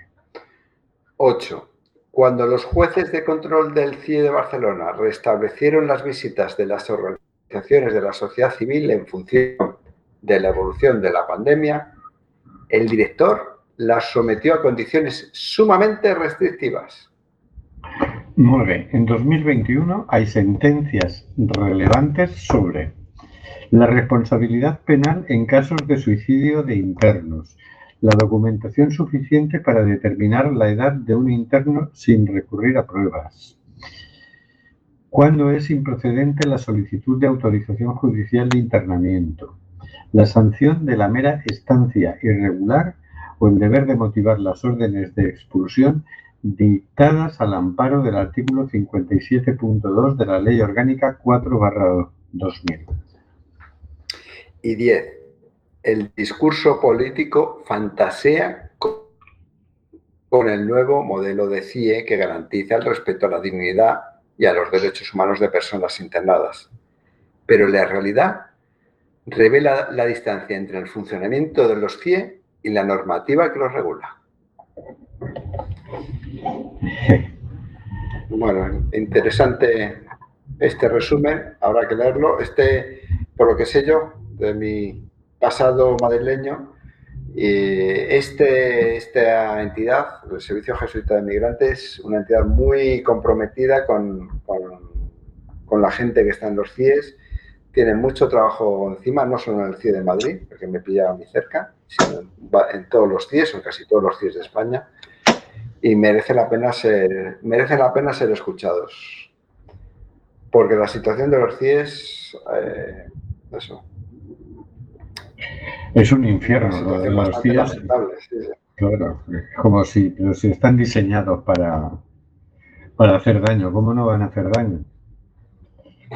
8. Cuando los jueces de control del CIE de Barcelona restablecieron las visitas de las organizaciones de la sociedad civil en función de la evolución de la pandemia, el director las sometió a condiciones sumamente restrictivas. 9. En 2021 hay sentencias relevantes sobre la responsabilidad penal en casos de suicidio de internos, la documentación suficiente para determinar la edad de un interno sin recurrir a pruebas, cuándo es improcedente la solicitud de autorización judicial de internamiento, la sanción de la mera estancia irregular o el deber de motivar las órdenes de expulsión dictadas al amparo del artículo 57.2 de la Ley Orgánica 4-2000. Y 10. El discurso político fantasea con el nuevo modelo de CIE que garantiza el respeto a la dignidad y a los derechos humanos de personas internadas. Pero la realidad revela la distancia entre el funcionamiento de los CIE y la normativa que los regula. Bueno, interesante este resumen, habrá que leerlo. Este, por lo que sé yo, de mi pasado madrileño, este, esta entidad, el Servicio Jesuita de Migrantes, una entidad muy comprometida con, con, la gente que está en los CIES, tiene mucho trabajo encima, no solo en el CIE de Madrid, porque me pillaba muy cerca, sino en, todos los CIES, en casi todos los CIES de España, y merece la pena ser, merecen la pena ser escuchados. Porque la situación de los CIES, eh, eso, es un infierno. Lo de los CIES, Claro, como si, pero si están diseñados para, para hacer daño, ¿cómo no van a hacer daño?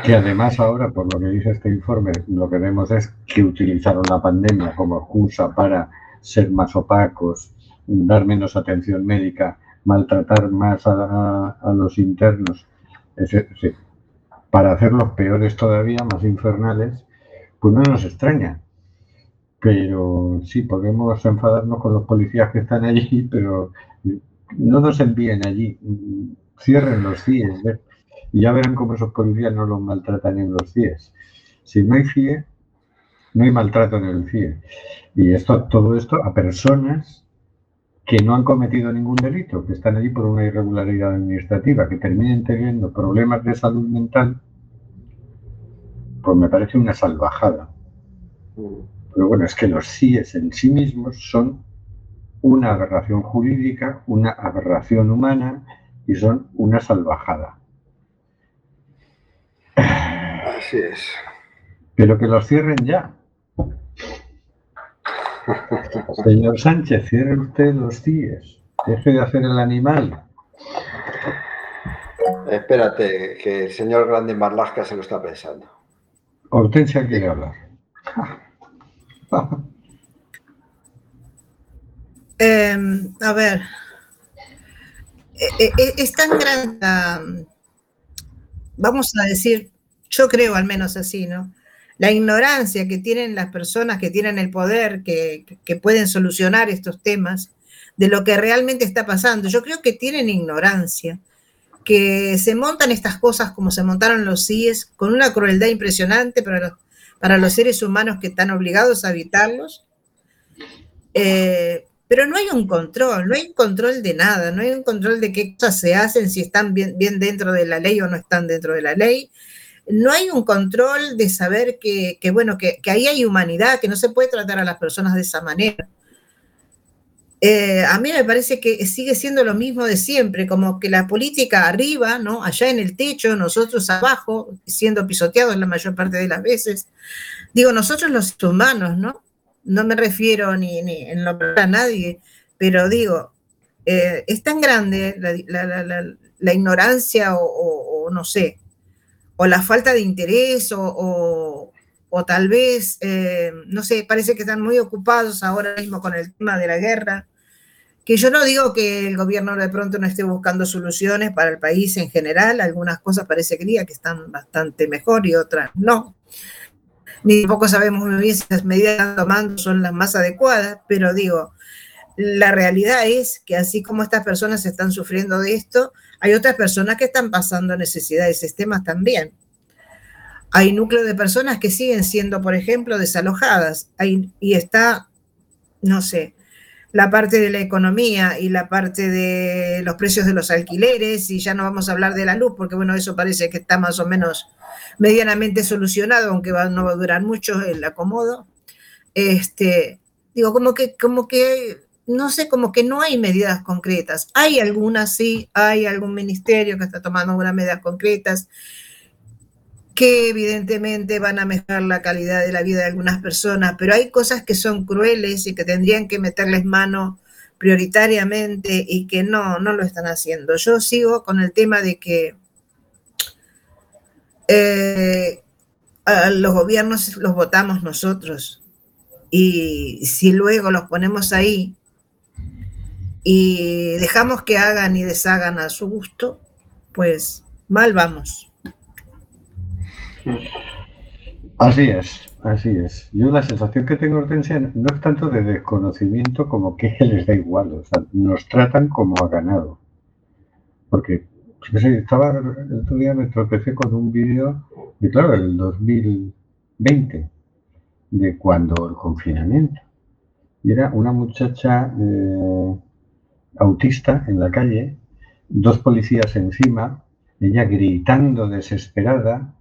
Que además ahora, por lo que dice este informe, lo que vemos es que utilizaron la pandemia como excusa para ser más opacos, dar menos atención médica, maltratar más a, los internos, para hacerlos peores todavía, más infernales, pues no nos extraña. Pero sí, podemos enfadarnos con los policías que están allí, pero no nos envíen allí. Cierren los CIES ¿eh? y ya verán cómo esos policías no los maltratan en los CIES. Si no hay CIE, no hay maltrato en el CIE. Y esto, todo esto a personas que no han cometido ningún delito, que están allí por una irregularidad administrativa, que terminen teniendo problemas de salud mental, pues me parece una salvajada. Pero bueno, es que los CIES en sí mismos son una aberración jurídica, una aberración humana y son una salvajada. Así es. Pero que los cierren ya. Señor Sánchez, cierre usted los CIES. Deje de hacer el animal. Espérate, que el señor Grande Marlasca se lo está pensando. Hortensia quiere hablar. Em, a ver, e, e, e, es tan grande, vamos a decir, yo creo al menos así, ¿no? La ignorancia que tienen las personas que tienen el poder, que, que pueden solucionar estos temas, de lo que realmente está pasando. Yo creo que tienen ignorancia, que se montan estas cosas como se montaron los CIES, con una crueldad impresionante para los, para los seres humanos que están obligados a habitarlos. Eh, pero no hay un control, no hay un control de nada, no hay un control de qué cosas se hacen, si están bien, bien dentro de la ley o no están dentro de la ley. No hay un control de saber que, bueno, que, ahí hay humanidad, que no se puede tratar a las personas de esa manera. Eh, a mí me parece que sigue siendo lo mismo de siempre, como que la política arriba, ¿no? Allá en el techo, nosotros abajo, siendo pisoteados la mayor parte de las veces. Digo, nosotros los humanos, ¿no? No me refiero ni, en lo a nadie, pero digo, eh, es tan grande la, ignorancia o, no sé, o la falta de interés o, tal vez, eh, no sé, parece que están muy ocupados ahora mismo con el tema de la guerra que yo no digo que el gobierno de pronto no esté buscando soluciones para el país en general, algunas cosas parece que están bastante mejor y otras no. Ni tampoco sabemos muy si las medidas que están tomando son las más adecuadas, pero digo, la realidad es que así como estas personas están sufriendo de esto, hay otras personas que están pasando necesidades extremas también. Hay núcleos de personas que siguen siendo, por ejemplo, desalojadas. y está, no sé, la parte de la economía y la parte de los precios de los alquileres, y ya no vamos a hablar de la luz, porque bueno, eso parece que está más o menos medianamente solucionado, aunque no va a durar mucho el acomodo. Este, digo, como que, como que, no sé, como que no hay medidas concretas. Hay algunas, sí, hay algún ministerio que está tomando algunas medidas concretas, que evidentemente van a mejorar la calidad de la vida de algunas personas, pero hay cosas que son crueles y que tendrían que meterles mano prioritariamente y que no, no lo están haciendo. Yo sigo con el tema de que eh, los gobiernos los votamos nosotros y si luego los ponemos ahí y dejamos que hagan y deshagan a su gusto, pues mal vamos. Así es, así es. Yo la sensación que tengo, Hortensia, no es tanto de desconocimiento como que les da igual. O sea, nos tratan como a ganado. Porque yo sé, estaba el otro día me tropecé con un vídeo de, claro, del 2020, de cuando el confinamiento. Y era una muchacha eh, autista en la calle, dos policías encima, ella gritando desesperada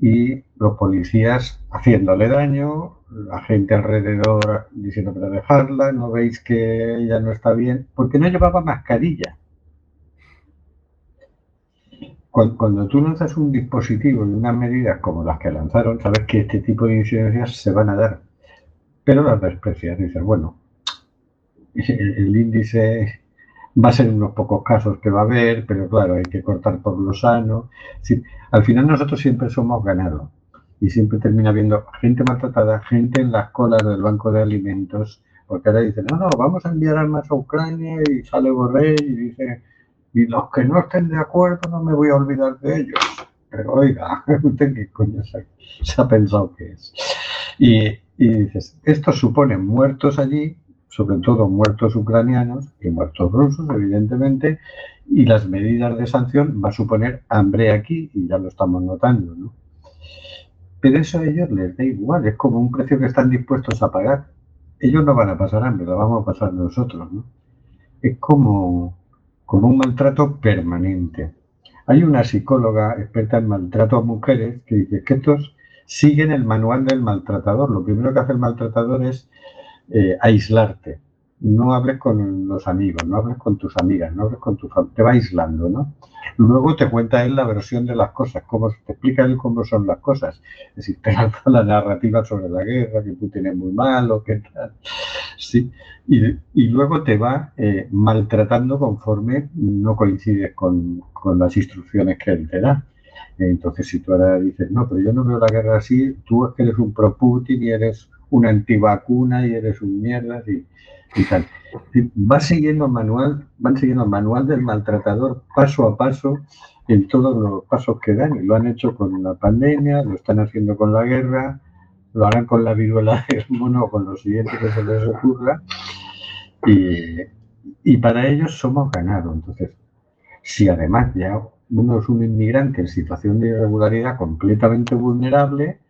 y los policías haciéndole daño, la gente alrededor diciendo para dejarla, no veis que ella no está bien, porque no llevaba mascarilla. Cuando, tú lanzas un dispositivo y unas medidas como las que lanzaron, sabes que este tipo de incidencias se van a dar, pero las desprecias. Dices, bueno, el, índice va a ser unos pocos casos que va a haber, pero claro, hay que cortar por lo sano. Sí, al final nosotros siempre somos ganados y siempre termina habiendo gente maltratada, gente en las colas del banco de alimentos, porque ahora dicen, no, no, vamos a enviar armas a Ucrania y sale Borrell y dice, y los que no estén de acuerdo no me voy a olvidar de ellos. Pero oiga, ¿usted qué coño se, se ha pensado que es? Y, y dices, esto supone muertos allí, sobre todo muertos ucranianos y muertos rusos, evidentemente, y las medidas de sanción va a suponer hambre aquí, y ya lo estamos notando, ¿no? Pero eso a ellos les da igual, es como un precio que están dispuestos a pagar. Ellos no van a pasar hambre, lo vamos a pasar nosotros, ¿no? Es como, como un maltrato permanente. Hay una psicóloga experta en maltrato a mujeres que dice que estos siguen el manual del maltratador. Lo primero que hace el maltratador es eh, aislarte. No hables con los amigos, no hables con tus amigas, no hables con tu familia, te va aislando, ¿no? Luego te cuenta él la versión de las cosas, cómo te explica él cómo son las cosas. Es decir, te lanza la narrativa sobre la guerra, que Putin es muy malo, que tal. Sí. Y, y luego te va eh, maltratando conforme no coincides con, con las instrucciones que él te da. Entonces, si tú ahora dices, no, pero yo no veo la guerra así, tú eres un pro-Putin y eres una antivacuna y eres un mierda y, tal. Va siguiendo manual, van siguiendo el manual del maltratador paso a paso en todos los pasos que dan. Y lo han hecho con la pandemia, lo están haciendo con la guerra, lo harán con la viruela del mono o con lo siguiente que se les ocurra. Y, y para ellos somos ganados. Entonces, si además ya uno es un inmigrante en situación de irregularidad completamente vulnerable,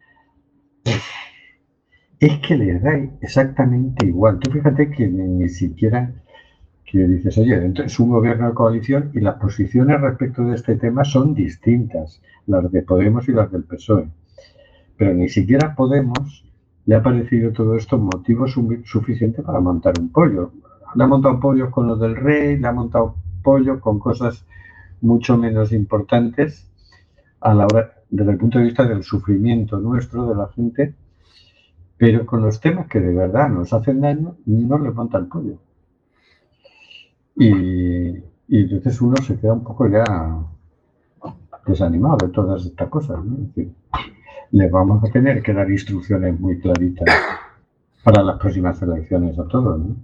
es que les da exactamente igual. Tú fíjate que ni, ni siquiera que dices, oye, es un gobierno de coalición y las posiciones respecto de este tema son distintas, las de Podemos y las del PSOE. Pero ni siquiera Podemos le ha parecido todo esto motivo su- suficiente para montar un pollo. Le ha montado pollos con lo del rey, le ha montado pollo con cosas mucho menos importantes a la hora, desde el punto de vista del sufrimiento nuestro, de la gente, pero con los temas que de verdad nos hacen daño, no les monta el pollo. Y, entonces uno se queda un poco ya desanimado de todas estas cosas. ¿no? Es decir, les vamos a tener que dar instrucciones muy claritas para las próximas elecciones a todos. ¿no?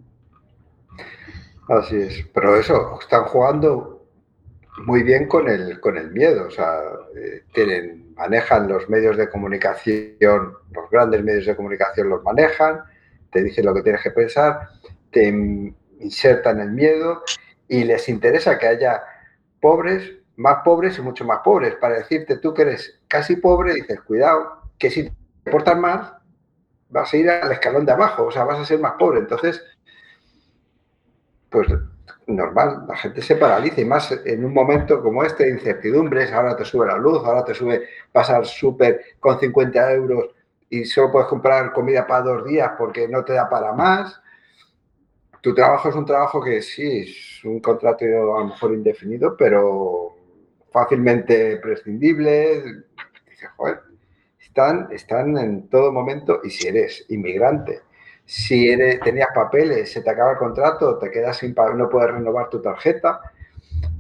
Así es, pero eso, están jugando muy bien con el, con el miedo, o sea, eh, manejan los medios de comunicación, los grandes medios de comunicación los manejan, te dicen lo que tienes que pensar, te in- insertan el miedo y les interesa que haya pobres, más pobres y mucho más pobres, para decirte tú que eres casi pobre, dices, cuidado, que si te portas mal, vas a ir al escalón de abajo, o sea, vas a ser más pobre, entonces pues normal, la gente se paraliza y más en un momento como este de incertidumbres, ahora te sube la luz, ahora te sube pasar súper con 50 euros y solo puedes comprar comida para dos días porque no te da para más. Tu trabajo es un trabajo que sí, es un contrato a lo mejor indefinido, pero fácilmente prescindible. Joder, están, están en todo momento y si eres inmigrante si tenías papeles, se te acaba el contrato, te quedas sin no puedes renovar tu tarjeta,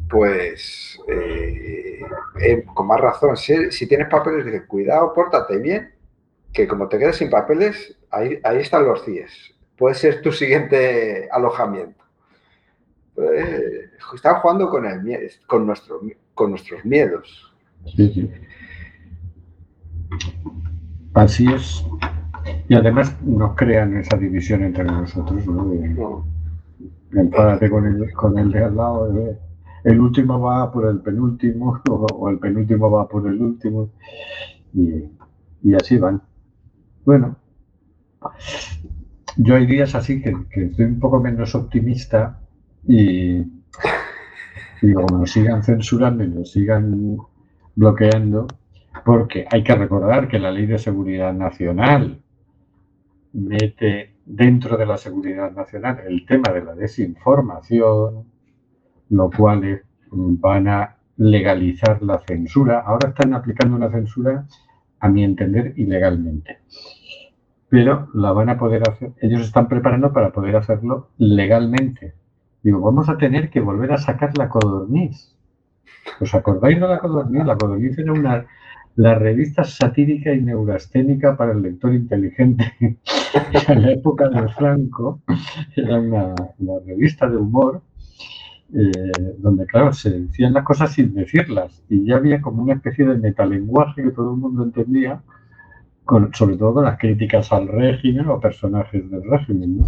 pues eh, eh, con más razón, si, tienes papeles, dices, cuidado, pórtate bien, que como te quedes sin papeles, ahí, están los CIES. Puede ser tu siguiente alojamiento. Eh, están jugando con, nuestros miedos. Sí, sí. Así es. Y además nos crean esa división entre nosotros, ¿no? De- ¿no? enfádate con el, con el de al lado. eh, El último va por el penúltimo, o, o el penúltimo va por el último. Y, y así van. Bueno, yo hay días así que, que estoy un poco menos optimista y digo, como nos sigan censurando y nos sigan bloqueando, porque hay que recordar que la Ley de Seguridad Nacional mete dentro de la seguridad nacional el tema de la desinformación, lo cual eh, van a legalizar la censura. Ahora están aplicando una censura, a mi entender, ilegalmente. Pero la van a poder hacer, ellos están preparando para poder hacerlo legalmente. Digo, vamos a tener que volver a sacar la codorniz. ¿Os acordáis de la codorniz? La codorniz era una, la revista satírica y neurasténica para el lector inteligente. en la época de Franco era una, revista de humor eh, donde, claro, se decían las cosas sin decirlas y ya había como una especie de metalenguaje que todo el mundo entendía, sobre todo con las críticas al régimen o personajes del régimen.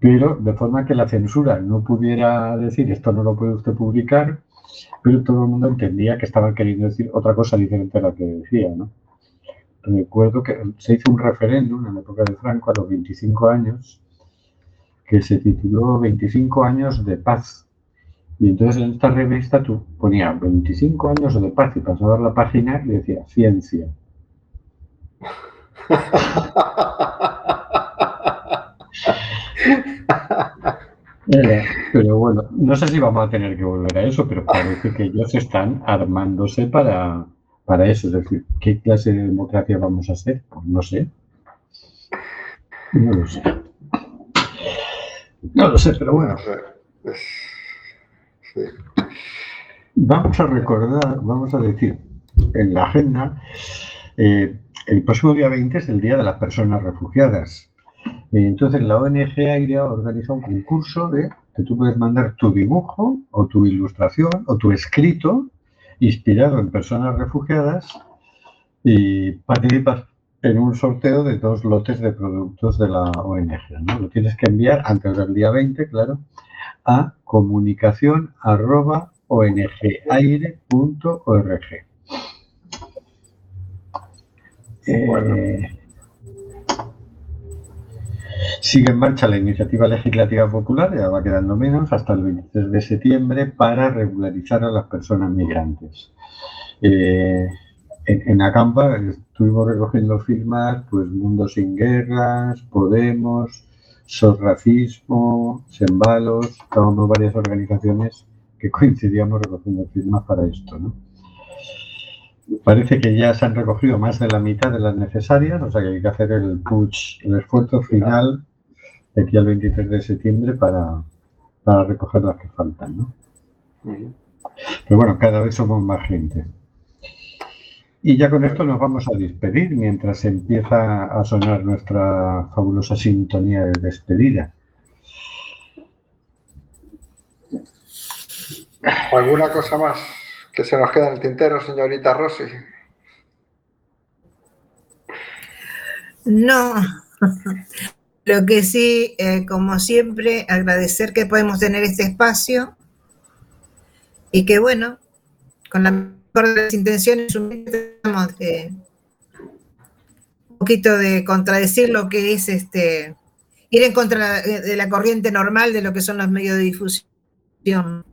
Pero de forma que la censura no pudiera decir esto no lo puede usted publicar, pero todo el mundo entendía que estaban queriendo decir otra cosa diferente a la que decía, ¿no? Recuerdo que se hizo un referéndum en la época de Franco a los 25 años que se tituló 25 años de paz. Y entonces en esta revista tú ponías 25 años de paz y pasabas la página y decía ciencia. Era, pero bueno, no sé si vamos a tener que volver a eso, pero parece que ellos están armándose para, para eso. Es decir, ¿qué clase de democracia vamos a hacer? Pues no sé. No lo sé. No lo sé, pero bueno. Sí. Vamos a recordar, vamos a decir en la agenda, eh, el próximo día 20 es el Día de las Personas Refugiadas. Eh, Entonces la ONG Aire ha organizado un concurso de que tú puedes mandar tu dibujo o tu ilustración o tu escrito inspirado en personas refugiadas y participas en un sorteo de dos lotes de productos de la ONG. ¿no? Lo tienes que enviar antes del día 20, claro, a comunicación arroba ongaire.org. Sigue en marcha la iniciativa legislativa popular, ya va quedando menos, hasta el 23 de septiembre para regularizar a las personas migrantes. Eh, en, en Acampa estuvimos recogiendo firmas, pues Mundo Sin Guerras, Podemos, SOS Racismo, Sembalos, estábamos varias organizaciones que coincidíamos recogiendo firmas para esto, ¿no? Parece que ya se han recogido más de la mitad de las necesarias, o sea que hay que hacer el push, el esfuerzo final de aquí al 23 de septiembre para, para recoger las que faltan, ¿no? Pero bueno, cada vez somos más gente. Y ya con esto nos vamos a despedir mientras empieza a sonar nuestra fabulosa sintonía de despedida. ¿Alguna cosa más que se nos queda en el tintero, señorita Rossi? No. Lo que sí, eh, como siempre, agradecer que podemos tener este espacio y que, bueno, con la mejor de las intenciones, un poquito de contradecir lo que es este ir en contra de la corriente normal de lo que son los medios de difusión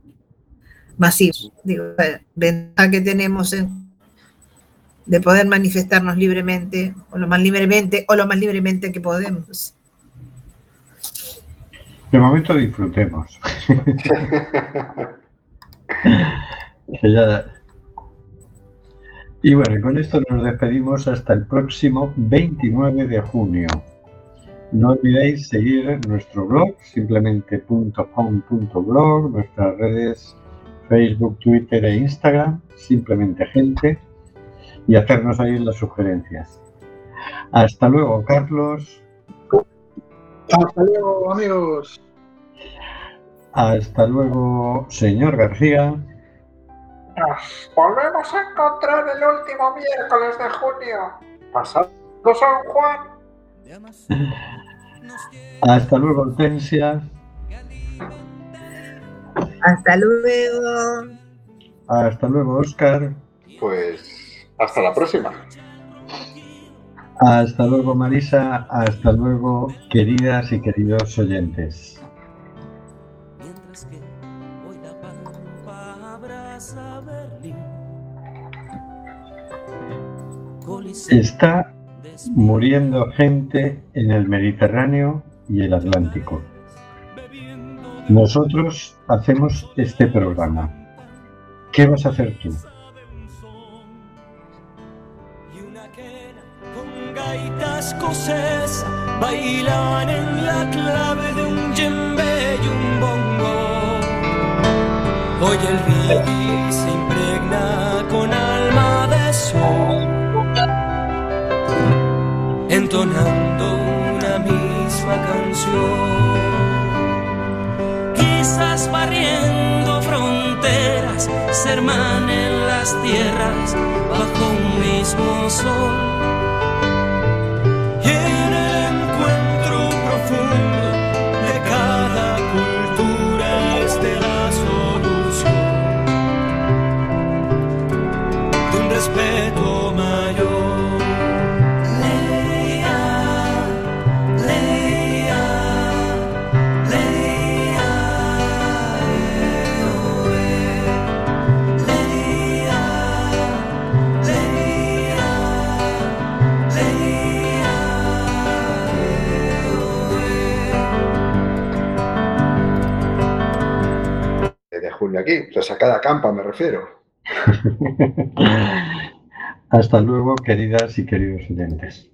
masivos. Digo, la ventaja que tenemos en de poder manifestarnos libremente, o lo más libremente, o lo más libremente que podemos. De momento disfrutemos. Y bueno, con esto nos despedimos hasta el próximo 29 de junio. No olvidéis seguir nuestro blog, simplemente.com.blog, nuestras redes Facebook, Twitter e Instagram, simplemente gente, y hacernos ahí las sugerencias. Hasta luego, Carlos. Hasta luego, amigos. Hasta luego, señor García. Nos volvemos a encontrar el último miércoles de junio. Pasado San Juan. Hasta luego, Hortensia. Hasta luego. Hasta luego, Oscar. Pues hasta la próxima. Hasta luego, Marisa. Hasta luego, queridas y queridos oyentes. Mientras que hoy la pampa abraza Berlín. Coliseo Está muriendo gente en el Mediterráneo y el Atlántico. Nosotros hacemos este programa. ¿Qué vas a hacer tú? escocesa bailan en la clave de un djembe y un bongo. Hoy el reggae se impregna con alma de sol, entonando Quizás barriendo fronteras, se hermanen las tierras bajo un mismo sol. De aquí, resacada campa me refiero. Hasta luego, queridas y queridos oyentes.